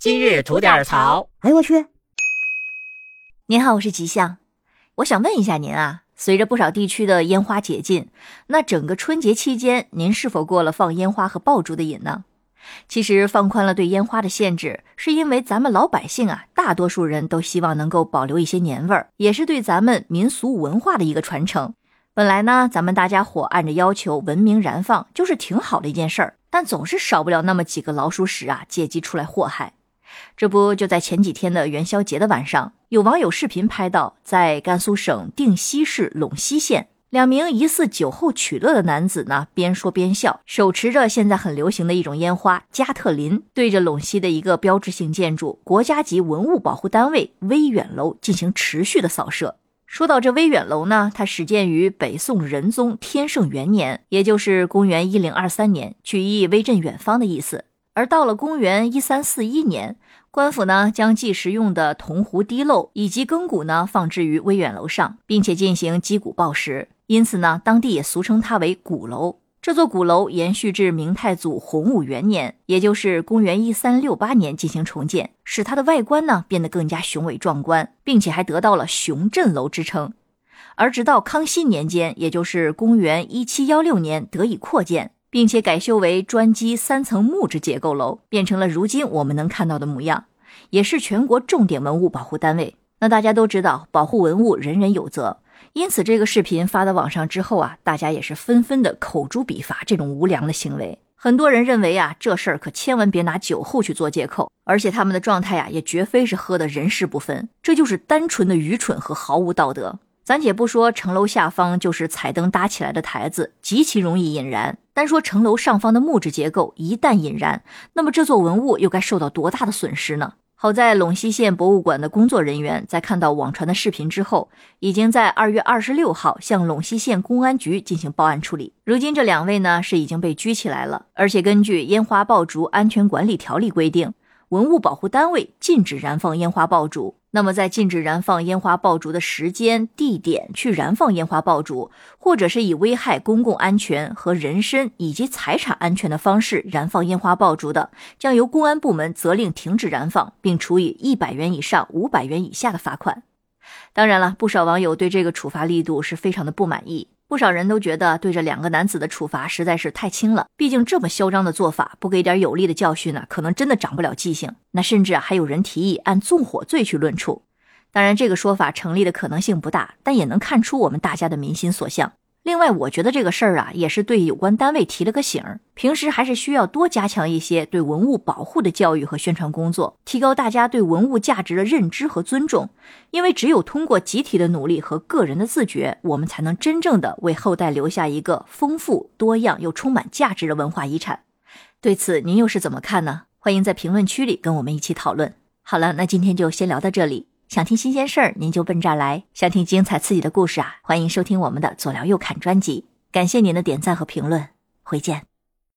今日吐点槽。哎呦我去！您好，我是吉祥。我想问一下您啊，随着不少地区的烟花解禁，那整个春节期间，您是否过了放烟花和爆竹的瘾呢？其实放宽了对烟花的限制，是因为咱们老百姓啊，大多数人都希望能够保留一些年味儿，也是对咱们民俗文化的一个传承。本来呢，咱们大家伙按着要求文明燃放，就是挺好的一件事儿，但总是少不了那么几个老鼠屎啊，借机出来祸害。这不就在前几天的元宵节的晚上，有网友视频拍到，在甘肃省定西市陇西县，两名疑似酒后取乐的男子呢，边说边笑，手持着现在很流行的一种烟花加特林，对着陇西的一个标志性建筑——国家级文物保护单位威远楼进行持续的扫射。说到这威远楼呢，它始建于北宋仁宗天圣元年，也就是公元一零二三年，取意威震远方的意思。而到了公元一三四一年，官府呢将祭食用的铜壶滴漏以及羹骨呢放置于威远楼上，并且进行击鼓报时，因此呢，当地也俗称它为鼓楼。这座鼓楼延续至明太祖洪武元年，也就是公元一三六八年进行重建，使它的外观呢变得更加雄伟壮观，并且还得到了雄镇楼之称。而直到康熙年间，也就是公元一七幺六年，得以扩建，并且改修为砖基三层木质结构楼，变成了如今我们能看到的模样，也是全国重点文物保护单位。那大家都知道，保护文物人人有责。因此，这个视频发到网上之后啊，大家也是纷纷的口诛笔伐这种无良的行为。很多人认为啊，这事儿可千万别拿酒后去做借口，而且他们的状态呀，也绝非是喝的人事不分，这就是单纯的愚蠢和毫无道德。咱且不说城楼下方就是彩灯搭起来的台子，极其容易引燃，单说城楼上方的木质结构，一旦引燃，那么这座文物又该受到多大的损失呢？好在陇西县博物馆的工作人员在看到网传的视频之后，已经在二月二十六号向陇西县公安局进行报案处理。如今这两位呢是已经被拘起来了，而且根据《烟花爆竹安全管理条例》规定。文物保护单位禁止燃放烟花爆竹。那么，在禁止燃放烟花爆竹的时间、地点去燃放烟花爆竹，或者是以危害公共安全和人身以及财产安全的方式燃放烟花爆竹的，将由公安部门责令停止燃放，并处以一百元以上五百元以下的罚款。当然了，不少网友对这个处罚力度是非常的不满意。不少人都觉得对这两个男子的处罚实在是太轻了，毕竟这么嚣张的做法，不给点有力的教训呢，可能真的长不了记性。那甚至还有人提议按纵火罪去论处。当然，这个说法成立的可能性不大，但也能看出我们大家的民心所向。另外，我觉得这个事儿啊，也是对有关单位提了个醒儿，平时还是需要多加强一些对文物保护的教育和宣传工作，提高大家对文物价值的认知和尊重。因为只有通过集体的努力和个人的自觉，我们才能真正的为后代留下一个丰富多样又充满价值的文化遗产。对此，您又是怎么看呢？欢迎在评论区里跟我们一起讨论。好了，那今天就先聊到这里。想听新鲜事儿，您就奔这儿来；想听精彩刺激的故事啊，欢迎收听我们的左聊右侃专辑。感谢您的点赞和评论，回见。